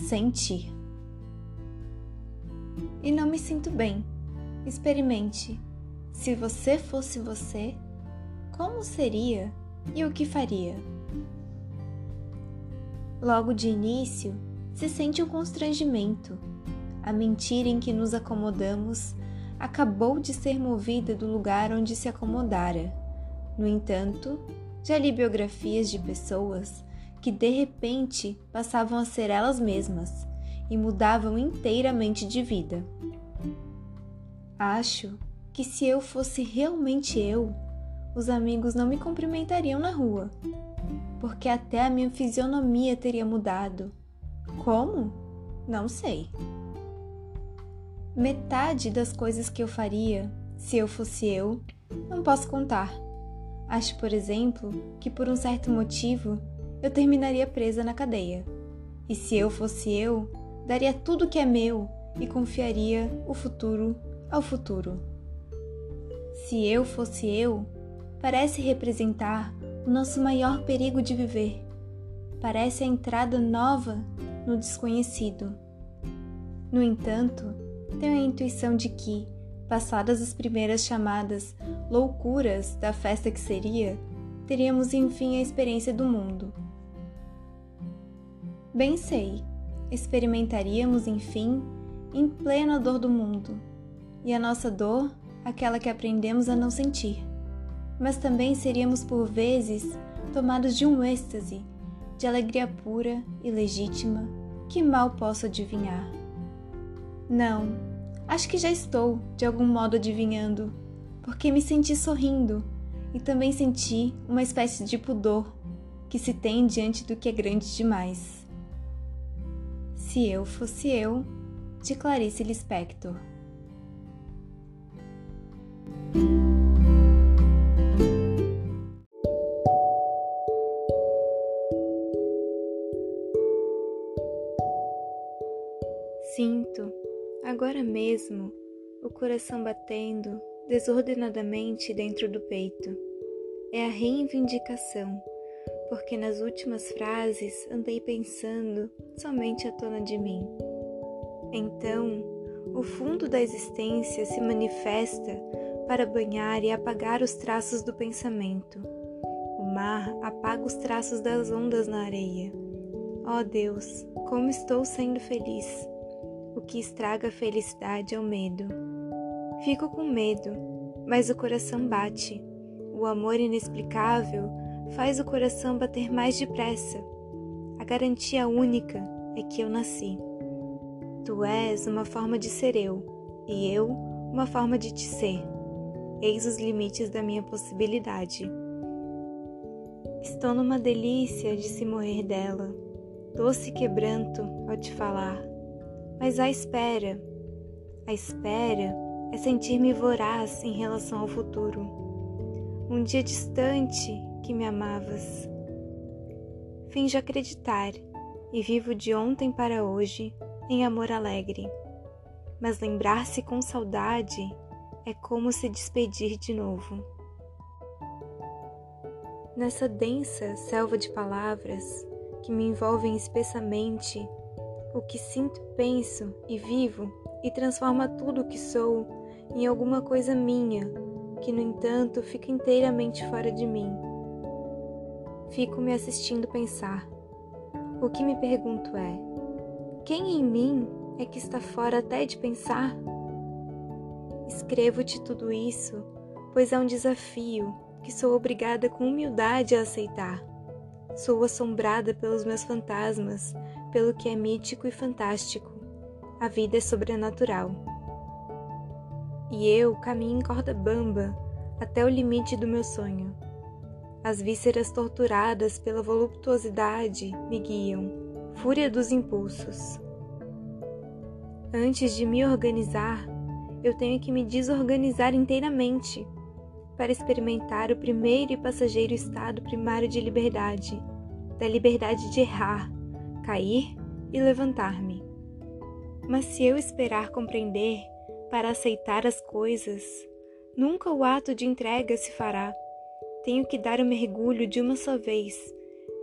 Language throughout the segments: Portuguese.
sentir. E não me sinto bem. Experimente. Se você fosse você, como seria e o que faria? Logo de início, se sente um constrangimento. A mentira em que nos acomodamos acabou de ser movida do lugar onde se acomodara. No entanto, já li biografias de pessoas que de repente passavam a ser elas mesmas e mudavam inteiramente de vida. Acho que se eu fosse realmente eu, os amigos não me cumprimentariam na rua, porque até a minha fisionomia teria mudado. Como? Não sei. Metade das coisas que eu faria, se eu fosse eu, não posso contar. Acho, por exemplo, que por um certo motivo eu terminaria presa na cadeia. E se eu fosse eu, daria tudo que é meu e confiaria o futuro ao futuro. Se eu fosse eu, parece representar o nosso maior perigo de viver. Parece a entrada nova no desconhecido. No entanto, tenho a intuição de que, passadas as primeiras chamadas loucuras da festa que seria, teríamos enfim a experiência do mundo Bem sei, experimentaríamos, enfim, em plena dor do mundo, e a nossa dor, aquela que aprendemos a não sentir. Mas também seríamos por vezes tomados de um êxtase, de alegria pura e legítima, que mal posso adivinhar. Não, acho que já estou, de algum modo, adivinhando, porque me senti sorrindo e também senti uma espécie de pudor que se tem diante do que é grande demais. Se Eu Fosse Eu, de Clarice Lispector. Sinto, agora mesmo, o coração batendo desordenadamente dentro do peito. É a reivindicação porque nas últimas frases andei pensando somente à tona de mim. Então, o fundo da existência se manifesta para banhar e apagar os traços do pensamento. O mar apaga os traços das ondas na areia. Oh Deus, como estou sendo feliz! O que estraga a felicidade é o medo. Fico com medo, mas o coração bate. O amor inexplicável faz o coração bater mais depressa. A garantia única é que eu nasci. Tu és uma forma de ser eu, e eu uma forma de te ser. Eis os limites da minha possibilidade. Estou numa delícia de se morrer dela, doce quebranto ao te falar. Mas a espera, a espera é sentir-me voraz em relação ao futuro. Um dia distante que me amavas. Finjo acreditar e vivo de ontem para hoje em amor alegre. Mas lembrar-se com saudade é como se despedir de novo. Nessa densa selva de palavras que me envolvem espessamente, o que sinto, penso e vivo e transforma tudo o que sou em alguma coisa minha, que no entanto fica inteiramente fora de mim fico me assistindo pensar. O que me pergunto é: quem em mim é que está fora até de pensar? Escrevo-te tudo isso, pois é um desafio que sou obrigada com humildade a aceitar. Sou assombrada pelos meus fantasmas, pelo que é mítico e fantástico. A vida é sobrenatural. E eu caminho em corda bamba até o limite do meu sonho. As vísceras torturadas pela voluptuosidade me guiam, fúria dos impulsos. Antes de me organizar, eu tenho que me desorganizar inteiramente para experimentar o primeiro e passageiro estado primário de liberdade, da liberdade de errar, cair e levantar-me. Mas se eu esperar compreender para aceitar as coisas, nunca o ato de entrega se fará. Tenho que dar o mergulho de uma só vez,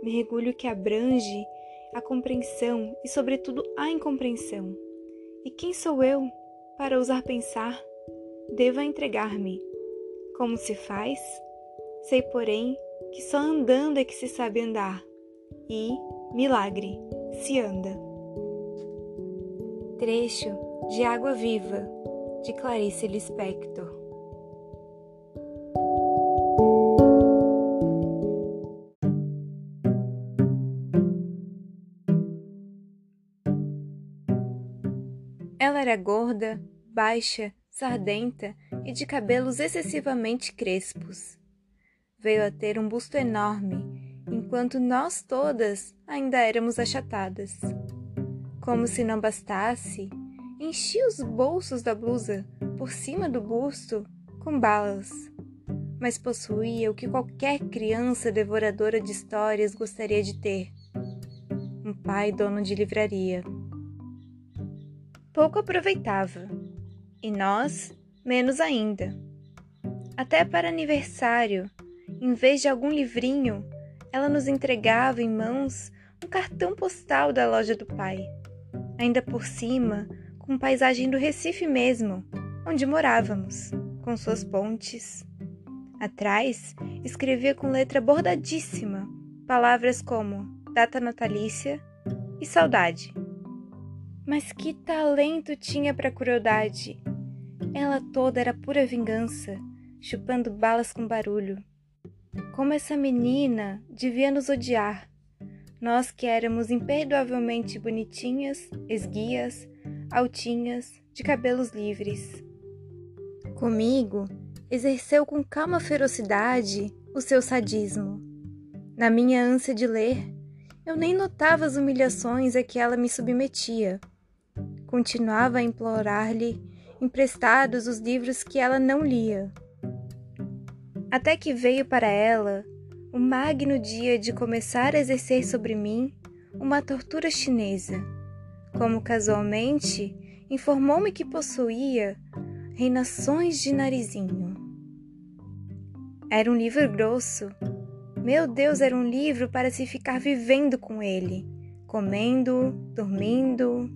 mergulho que abrange a compreensão e, sobretudo, a incompreensão. E quem sou eu para ousar pensar? Deva entregar-me. Como se faz? Sei, porém, que só andando é que se sabe andar. E, milagre, se anda. Trecho de Água Viva, de Clarice Lispector. Ela era gorda, baixa, sardenta e de cabelos excessivamente crespos. Veio a ter um busto enorme, enquanto nós todas ainda éramos achatadas. Como se não bastasse, enchia os bolsos da blusa, por cima do busto, com balas. Mas possuía o que qualquer criança devoradora de histórias gostaria de ter: um pai dono de livraria pouco aproveitava, e nós menos ainda. Até para aniversário, em vez de algum livrinho, ela nos entregava em mãos um cartão postal da loja do pai, ainda por cima, com paisagem do Recife mesmo, onde morávamos, com suas pontes. Atrás, escrevia com letra bordadíssima palavras como data natalícia e saudade. Mas que talento tinha para crueldade! Ela toda era pura vingança, chupando balas com barulho. Como essa menina devia nos odiar, nós que éramos imperdoavelmente bonitinhas, esguias, altinhas, de cabelos livres. Comigo, exerceu com calma ferocidade o seu sadismo. Na minha ânsia de ler, eu nem notava as humilhações a que ela me submetia continuava a implorar-lhe emprestados os livros que ela não lia. Até que veio para ela o magno dia de começar a exercer sobre mim uma tortura chinesa, como casualmente informou-me que possuía reinações de narizinho. Era um livro grosso. Meu Deus, era um livro para se ficar vivendo com ele, comendo, dormindo,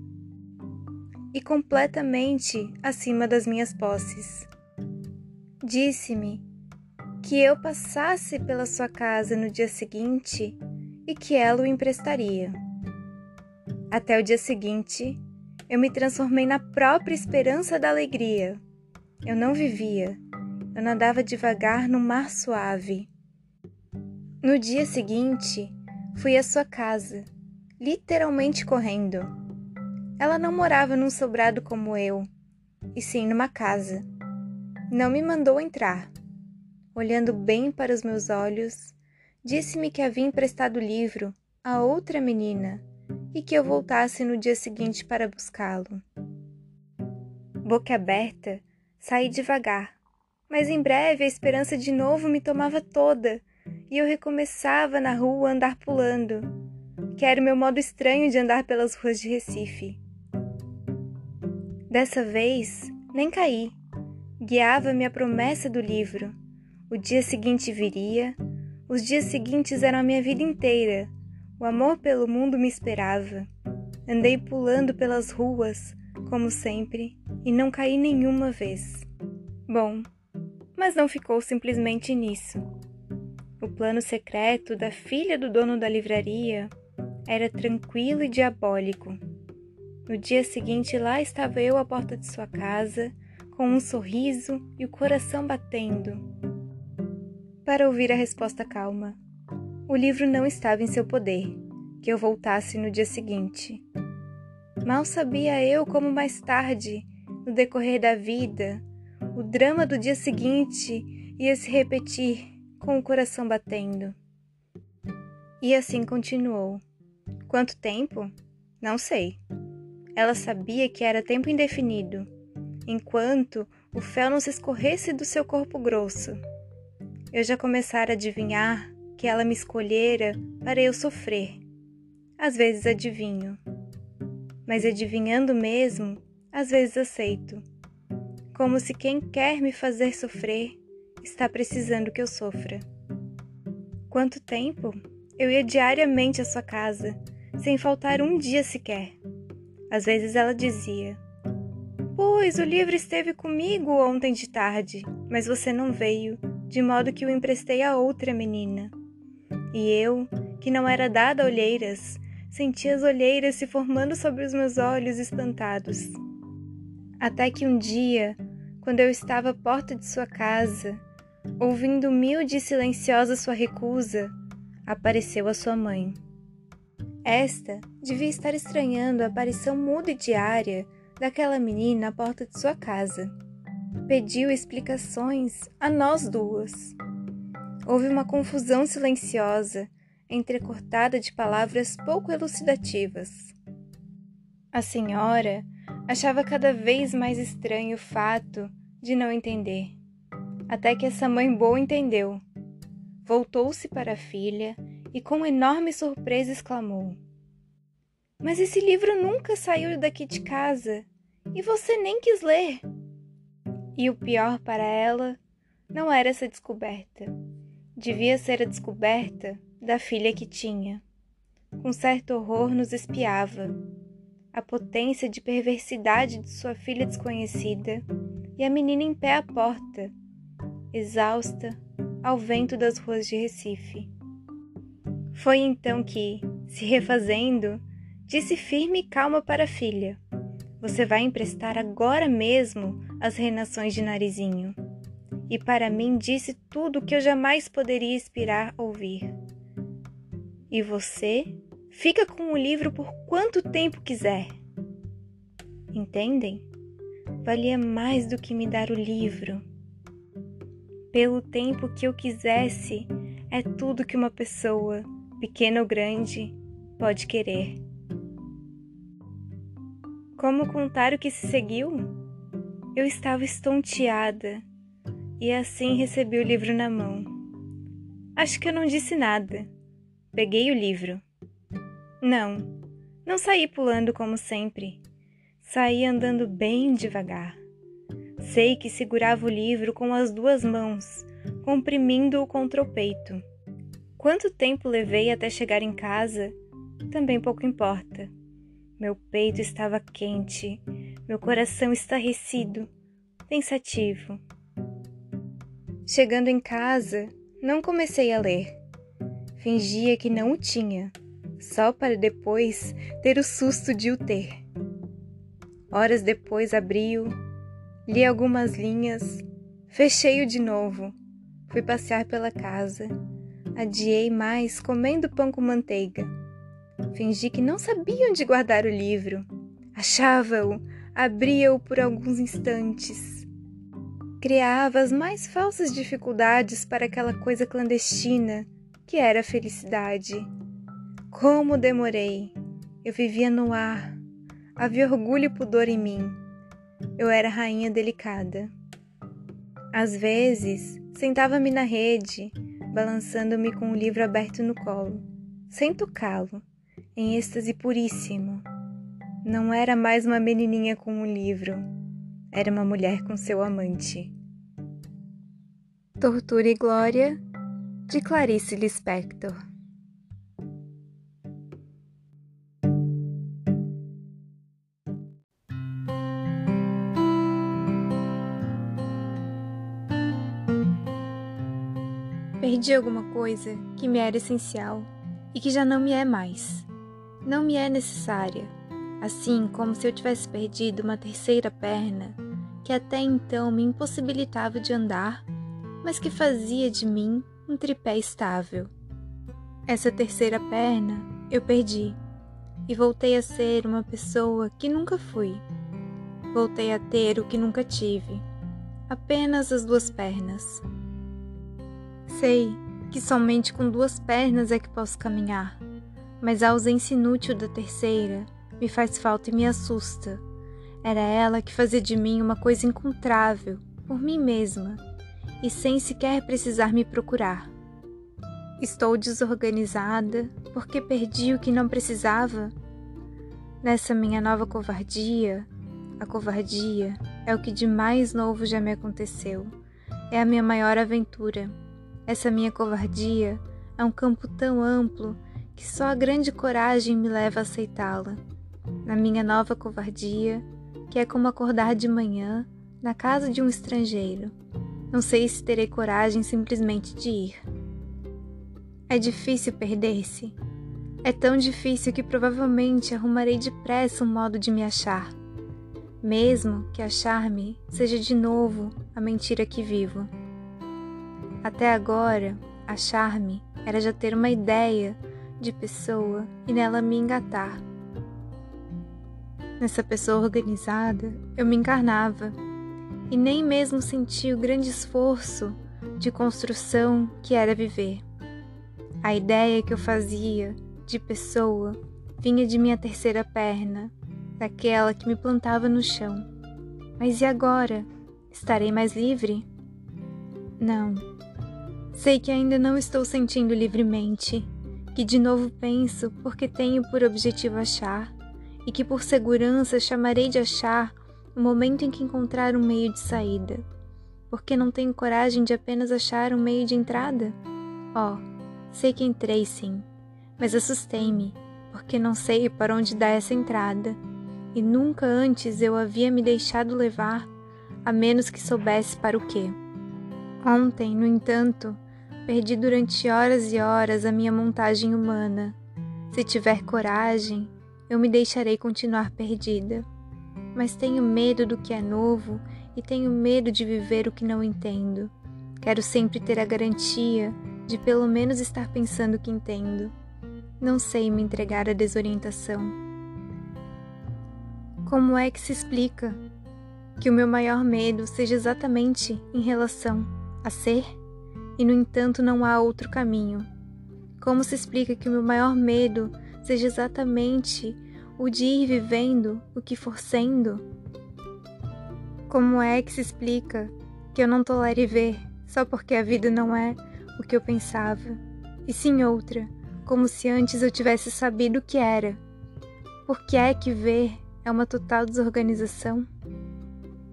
e completamente acima das minhas posses. Disse-me que eu passasse pela sua casa no dia seguinte e que ela o emprestaria. Até o dia seguinte, eu me transformei na própria esperança da alegria. Eu não vivia, eu nadava devagar no mar suave. No dia seguinte, fui à sua casa, literalmente correndo ela não morava num sobrado como eu, e sim numa casa. Não me mandou entrar. Olhando bem para os meus olhos, disse-me que havia emprestado o livro a outra menina e que eu voltasse no dia seguinte para buscá-lo. Boca aberta, saí devagar, mas em breve a esperança de novo me tomava toda e eu recomeçava na rua a andar pulando, que era o meu modo estranho de andar pelas ruas de Recife. Dessa vez, nem caí. Guiava-me a promessa do livro. O dia seguinte viria, os dias seguintes eram a minha vida inteira. O amor pelo mundo me esperava. Andei pulando pelas ruas, como sempre, e não caí nenhuma vez. Bom, mas não ficou simplesmente nisso. O plano secreto da filha do dono da livraria era tranquilo e diabólico. No dia seguinte, lá estava eu à porta de sua casa, com um sorriso e o coração batendo, para ouvir a resposta calma. O livro não estava em seu poder, que eu voltasse no dia seguinte. Mal sabia eu como mais tarde, no decorrer da vida, o drama do dia seguinte ia se repetir com o coração batendo. E assim continuou. Quanto tempo? Não sei. Ela sabia que era tempo indefinido, enquanto o fel não se escorresse do seu corpo grosso. Eu já começara a adivinhar que ela me escolhera para eu sofrer. Às vezes adivinho. Mas adivinhando mesmo, às vezes aceito. Como se quem quer me fazer sofrer está precisando que eu sofra. Quanto tempo? Eu ia diariamente à sua casa, sem faltar um dia sequer. Às vezes ela dizia: Pois o livro esteve comigo ontem de tarde, mas você não veio, de modo que o emprestei a outra menina. E eu, que não era dada a olheiras, senti as olheiras se formando sobre os meus olhos espantados. Até que um dia, quando eu estava à porta de sua casa, ouvindo humilde e silenciosa sua recusa, apareceu a sua mãe. Esta devia estar estranhando a aparição muda e diária daquela menina à porta de sua casa. Pediu explicações a nós duas. Houve uma confusão silenciosa, entrecortada de palavras pouco elucidativas. A senhora achava cada vez mais estranho o fato de não entender. Até que essa mãe boa entendeu. Voltou-se para a filha e, com enorme surpresa, exclamou: Mas esse livro nunca saiu daqui de casa e você nem quis ler. E o pior para ela não era essa descoberta. Devia ser a descoberta da filha que tinha. Com certo horror nos espiava. A potência de perversidade de sua filha desconhecida e a menina em pé à porta, exausta, ao vento das ruas de Recife. Foi então que, se refazendo, disse firme e calma para a filha: Você vai emprestar agora mesmo as reinações de Narizinho. E para mim disse tudo o que eu jamais poderia esperar ouvir. E você fica com o livro por quanto tempo quiser. Entendem? Valia mais do que me dar o livro. Pelo tempo que eu quisesse, é tudo que uma pessoa, pequena ou grande, pode querer. Como contar o que se seguiu? Eu estava estonteada e assim recebi o livro na mão. Acho que eu não disse nada. Peguei o livro. Não, não saí pulando como sempre. Saí andando bem devagar. Sei que segurava o livro com as duas mãos, comprimindo-o contra o peito. Quanto tempo levei até chegar em casa, também pouco importa. Meu peito estava quente, meu coração estarrecido, pensativo. Chegando em casa, não comecei a ler. Fingia que não o tinha, só para depois ter o susto de o ter. Horas depois abri-o, li algumas linhas, fechei-o de novo, fui passear pela casa Adiei mais comendo pão com manteiga. Fingi que não sabia onde guardar o livro. Achava-o, abria-o por alguns instantes. Criava as mais falsas dificuldades para aquela coisa clandestina que era a felicidade. Como demorei! Eu vivia no ar. Havia orgulho e pudor em mim. Eu era rainha delicada. Às vezes, sentava-me na rede, balançando-me com o livro aberto no colo, sem tocá-lo, em êxtase puríssimo. Não era mais uma menininha com um livro, era uma mulher com seu amante. Tortura e Glória, de Clarice Lispector Perdi alguma coisa que me era essencial e que já não me é mais. Não me é necessária, assim como se eu tivesse perdido uma terceira perna que até então me impossibilitava de andar, mas que fazia de mim um tripé estável. Essa terceira perna eu perdi e voltei a ser uma pessoa que nunca fui. Voltei a ter o que nunca tive, apenas as duas pernas. Sei que somente com duas pernas é que posso caminhar, mas a ausência inútil da terceira me faz falta e me assusta. Era ela que fazia de mim uma coisa encontrável, por mim mesma, e sem sequer precisar me procurar. Estou desorganizada porque perdi o que não precisava. Nessa minha nova covardia, a covardia é o que de mais novo já me aconteceu. É a minha maior aventura. Essa minha covardia é um campo tão amplo que só a grande coragem me leva a aceitá-la. Na minha nova covardia, que é como acordar de manhã na casa de um estrangeiro. Não sei se terei coragem simplesmente de ir. É difícil perder-se. É tão difícil que provavelmente arrumarei depressa um modo de me achar, mesmo que achar-me seja de novo a mentira que vivo. Até agora, achar-me era já ter uma ideia de pessoa e nela me engatar. Nessa pessoa organizada, eu me encarnava e nem mesmo senti o grande esforço de construção que era viver. A ideia que eu fazia de pessoa vinha de minha terceira perna, daquela que me plantava no chão. Mas e agora? Estarei mais livre? Não. Sei que ainda não estou sentindo livremente, que de novo penso porque tenho por objetivo achar, e que por segurança chamarei de achar o momento em que encontrar um meio de saída, porque não tenho coragem de apenas achar um meio de entrada? Oh, Sei que entrei sim, mas assustei-me, porque não sei para onde dá essa entrada, e nunca antes eu havia me deixado levar, a menos que soubesse para o quê. Ontem, no entanto, perdi durante horas e horas a minha montagem humana. Se tiver coragem, eu me deixarei continuar perdida. Mas tenho medo do que é novo e tenho medo de viver o que não entendo. Quero sempre ter a garantia de pelo menos estar pensando que entendo. Não sei me entregar à desorientação. Como é que se explica que o meu maior medo seja exatamente em relação a ser e, no entanto, não há outro caminho? Como se explica que o meu maior medo seja exatamente o de ir vivendo o que for sendo? Como é que se explica que eu não tolere ver só porque a vida não é o que eu pensava, e sim outra, como se antes eu tivesse sabido o que era. Por que é que ver é uma total desorganização?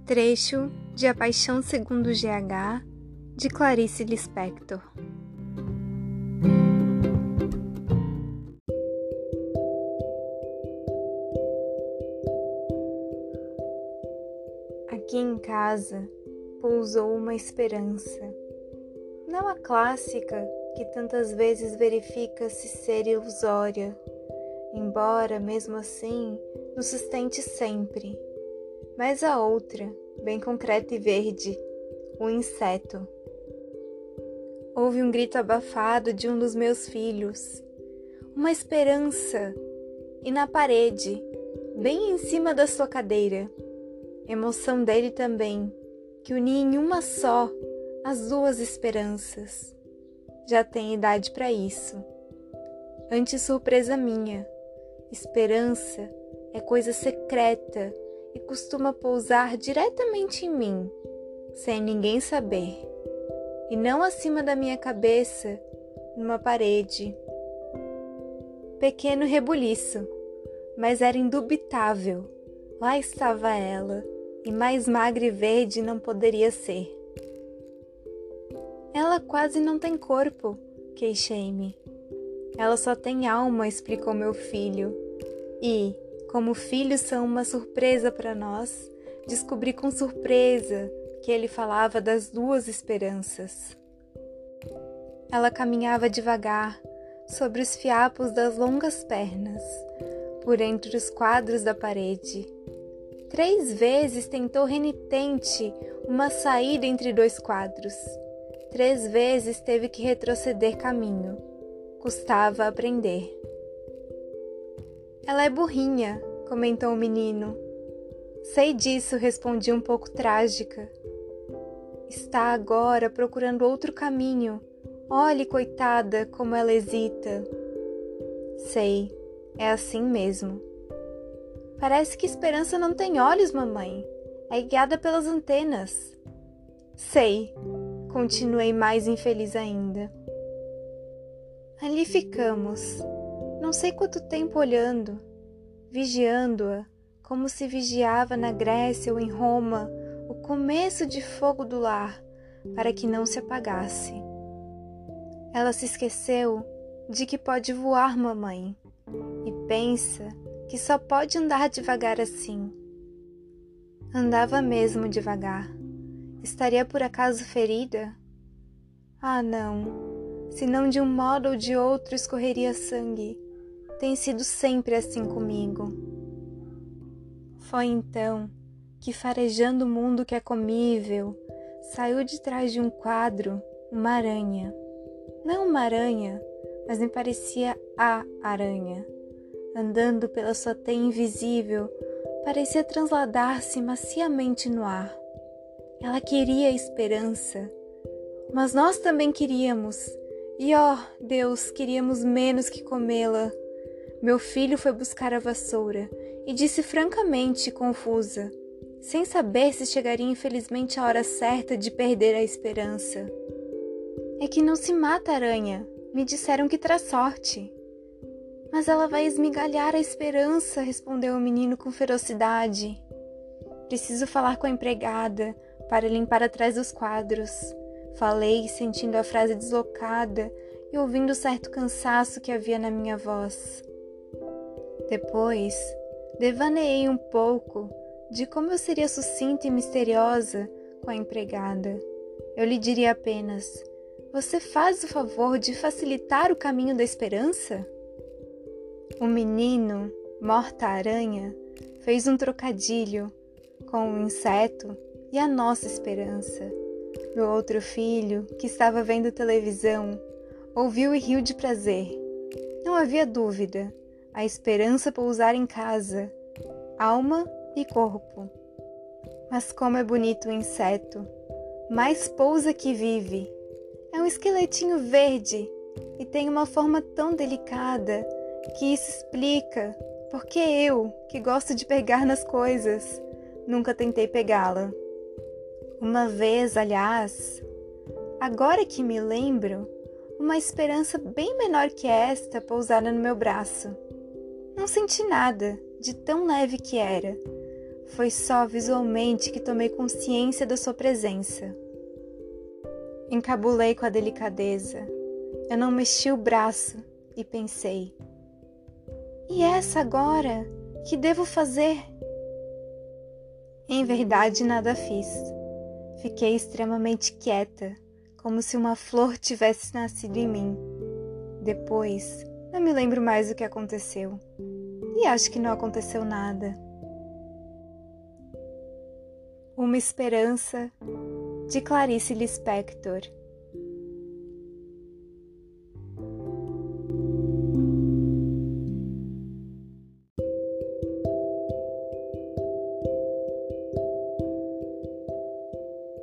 Trecho de A Paixão Segundo GH, de Clarice Lispector. Aqui em casa pousou uma esperança não a clássica que tantas vezes verifica-se ser ilusória, embora mesmo assim nos sustente sempre, mas a outra, bem concreta e verde, o inseto. Houve um grito abafado de um dos meus filhos, uma esperança, e na parede, bem em cima da sua cadeira, emoção dele também, que unia em uma só as duas esperanças. Já tem idade para isso. Antes surpresa minha, esperança é coisa secreta e costuma pousar diretamente em mim, sem ninguém saber, e não acima da minha cabeça, numa parede. Pequeno rebuliço, mas era indubitável. Lá estava ela, e mais magra e verde não poderia ser. Ela quase não tem corpo, queixei-me. Ela só tem alma, explicou meu filho. E, como filhos são uma surpresa para nós, descobri com surpresa ele falava das duas esperanças. Ela caminhava devagar sobre os fiapos das longas pernas, por entre os quadros da parede. Três vezes tentou renitente uma saída entre dois quadros Três vezes teve que retroceder caminho. Custava aprender. Ela é burrinha, comentou o menino. Sei disso, respondi um pouco trágica. Está agora procurando outro caminho. Olhe, coitada, como ela hesita. Sei, é assim mesmo. Parece que esperança não tem olhos, mamãe. É guiada pelas antenas. Sei, continuei mais infeliz ainda. Ali ficamos, não sei quanto tempo olhando, vigiando-a, como se vigiava na Grécia ou em Roma o começo de fogo do lar, para que não se apagasse. Ela se esqueceu de que pode voar, mamãe, e pensa que só pode andar devagar assim. Andava mesmo devagar. Estaria por acaso ferida? Ah, não. Se não de um modo ou de outro escorreria sangue. Tem sido sempre assim comigo. Foi então que, farejando o mundo que é comível, saiu de trás de um quadro uma aranha. Não uma aranha, mas me parecia a aranha. Andando pela sua teia invisível, parecia transladar-se maciamente no ar. Ela queria esperança, mas nós também queríamos. E ó, oh, Deus, queríamos menos que comê-la. Meu filho foi buscar a vassoura e disse francamente, confusa, sem saber se chegaria infelizmente a hora certa de perder a esperança. É que não se mata aranha. Me disseram que traz sorte. Mas ela vai esmigalhar a esperança, respondeu o menino com ferocidade. Preciso falar com a empregada, para limpar atrás dos quadros. Falei, sentindo a frase deslocada e ouvindo certo cansaço que havia na minha voz. Depois, devaneei um pouco de como eu seria sucinta e misteriosa com a empregada. Eu lhe diria apenas: Você faz o favor de facilitar o caminho da esperança? O menino, morta-aranha, fez um trocadilho com o inseto e a nossa esperança. Meu outro filho, que estava vendo televisão, ouviu e riu de prazer. Não havia dúvida, a esperança pousar em casa, alma e corpo. Mas como é bonito o inseto, mais pousa que vive. É um esqueletinho verde e tem uma forma tão delicada que isso explica porque eu, que gosto de pegar nas coisas, nunca tentei pegá-la. Uma vez, aliás, agora que me lembro, uma esperança bem menor que esta pousara no meu braço. Não senti nada, de tão leve que era. Foi só visualmente que tomei consciência da sua presença. Encabulei com a delicadeza. Eu não mexi o braço e pensei: e essa agora? Que devo fazer? Em verdade, nada fiz. Fiquei extremamente quieta, como se uma flor tivesse nascido em mim. Depois, não me lembro mais o que aconteceu. E acho que não aconteceu nada. Uma Esperança, de Clarice Lispector.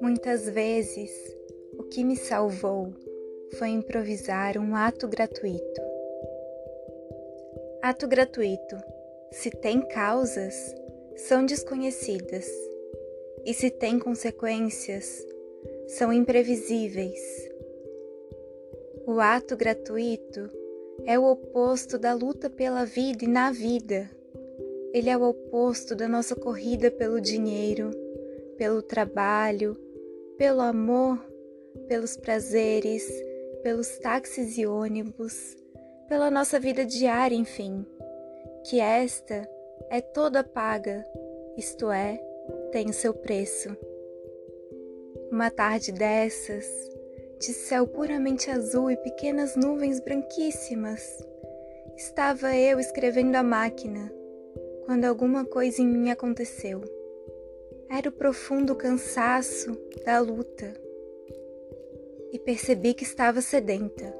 Muitas vezes, o que me salvou foi improvisar um ato gratuito. Ato gratuito, se tem causas, são desconhecidas, e se tem consequências, são imprevisíveis. O ato gratuito é o oposto da luta pela vida e na vida. Ele é o oposto da nossa corrida pelo dinheiro, pelo trabalho, pelo amor, pelos prazeres, pelos táxis e ônibus, pela nossa vida diária, enfim, que esta é toda paga, isto é, tem seu preço. Uma tarde dessas, de céu puramente azul e pequenas nuvens branquíssimas, estava eu escrevendo a máquina quando alguma coisa em mim aconteceu. Era o profundo cansaço da luta. E percebi que estava sedenta.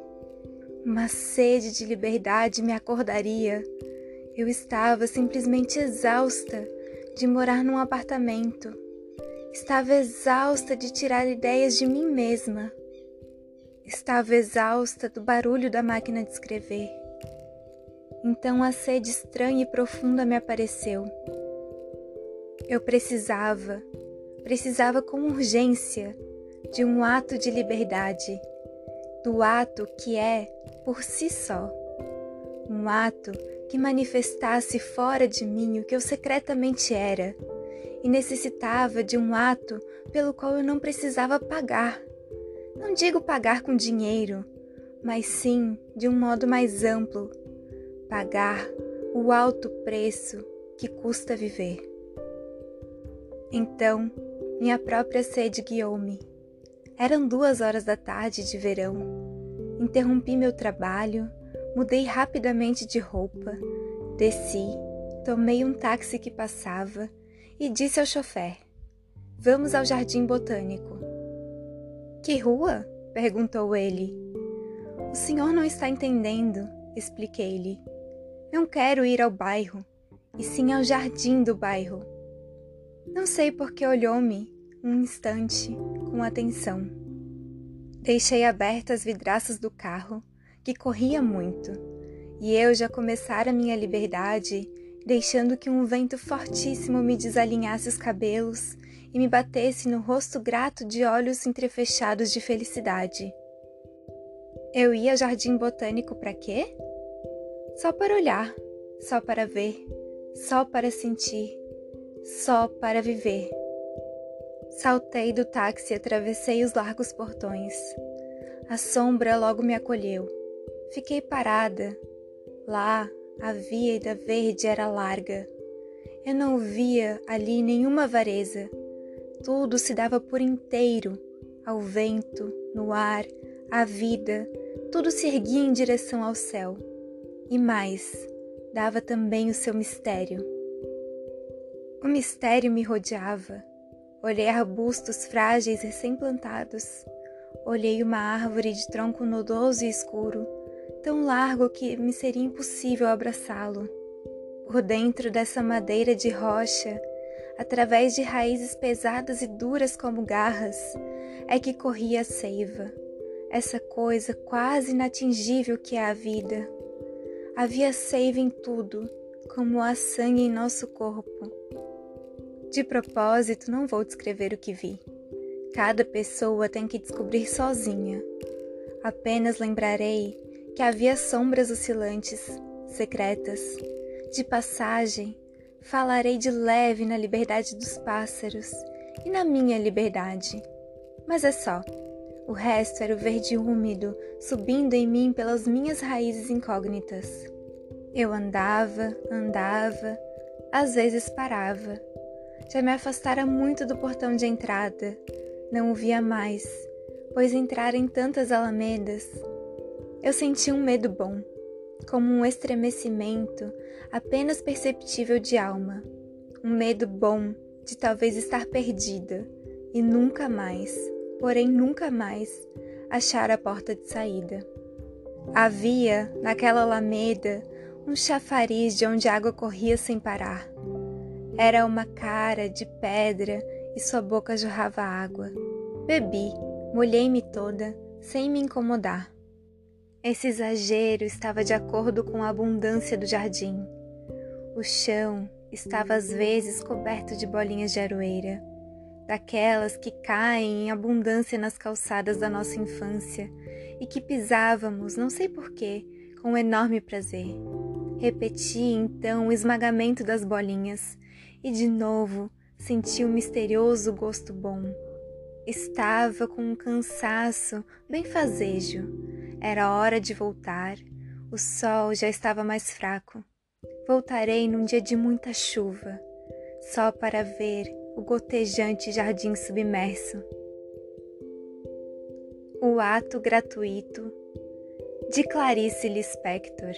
Uma sede de liberdade me acordaria. Eu estava simplesmente exausta de morar num apartamento. Estava exausta de tirar ideias de mim mesma. Estava exausta do barulho da máquina de escrever. Então a sede estranha e profunda me apareceu. Eu precisava, precisava com urgência de um ato de liberdade, do ato que é por si só, um ato que manifestasse fora de mim o que eu secretamente era e necessitava de um ato pelo qual eu não precisava pagar. Não digo pagar com dinheiro, mas sim de um modo mais amplo pagar o alto preço que custa viver. Então, minha própria sede guiou-me. Eram duas horas da tarde de verão. Interrompi meu trabalho, mudei rapidamente de roupa, desci, tomei um táxi que passava e disse ao chofer: Vamos ao Jardim Botânico. Que rua? perguntou ele. O senhor não está entendendo, expliquei-lhe. Não quero ir ao bairro, e sim ao jardim do bairro. Não sei por que olhou-me um instante com atenção. Deixei abertas as vidraças do carro, que corria muito, e eu já começara minha liberdade, deixando que um vento fortíssimo me desalinhasse os cabelos e me batesse no rosto grato de olhos entrefechados de felicidade. Eu ia ao jardim botânico para quê? Só para olhar, só para ver, só para sentir, só para viver. Saltei do táxi e atravessei os largos portões. A sombra logo me acolheu. Fiquei parada. Lá, a vida verde era larga. Eu não via ali nenhuma avareza. Tudo se dava por inteiro ao vento, no ar, à vida. Tudo se erguia em direção ao céu e mais, dava também o seu mistério. O mistério me rodeava. Olhei arbustos frágeis recém-plantados. Olhei uma árvore de tronco nodoso e escuro, tão largo que me seria impossível abraçá-lo. Por dentro dessa madeira de rocha, através de raízes pesadas e duras como garras, é que corria a seiva, essa coisa quase inatingível que é a vida. Havia seiva em tudo, como há sangue em nosso corpo. De propósito, não vou descrever o que vi. Cada pessoa tem que descobrir sozinha. Apenas lembrarei que havia sombras oscilantes, secretas. De passagem, falarei de leve na liberdade dos pássaros e na minha liberdade. Mas é só. O resto era o verde úmido subindo em mim pelas minhas raízes incógnitas. Eu andava, andava, às vezes parava. Já me afastara muito do portão de entrada. Não o via mais, pois entrara em tantas alamedas. Eu senti um medo bom, como um estremecimento apenas perceptível de alma. Um medo bom de talvez estar perdida e nunca mais porém nunca mais achara a porta de saída. Havia, naquela alameda, um chafariz de onde a água corria sem parar. Era uma cara de pedra e sua boca jorrava água. Bebi, molhei-me toda, sem me incomodar. Esse exagero estava de acordo com a abundância do jardim. O chão estava às vezes coberto de bolinhas de aroeira daquelas que caem em abundância nas calçadas da nossa infância e que pisávamos, não sei porquê, com enorme prazer. Repeti então o esmagamento das bolinhas e de novo senti o um misterioso gosto bom. Estava com um cansaço bem fazejo. Era hora de voltar. O sol já estava mais fraco. Voltarei num dia de muita chuva, só para ver o gotejante jardim submerso. O ato gratuito de Clarice Lispector.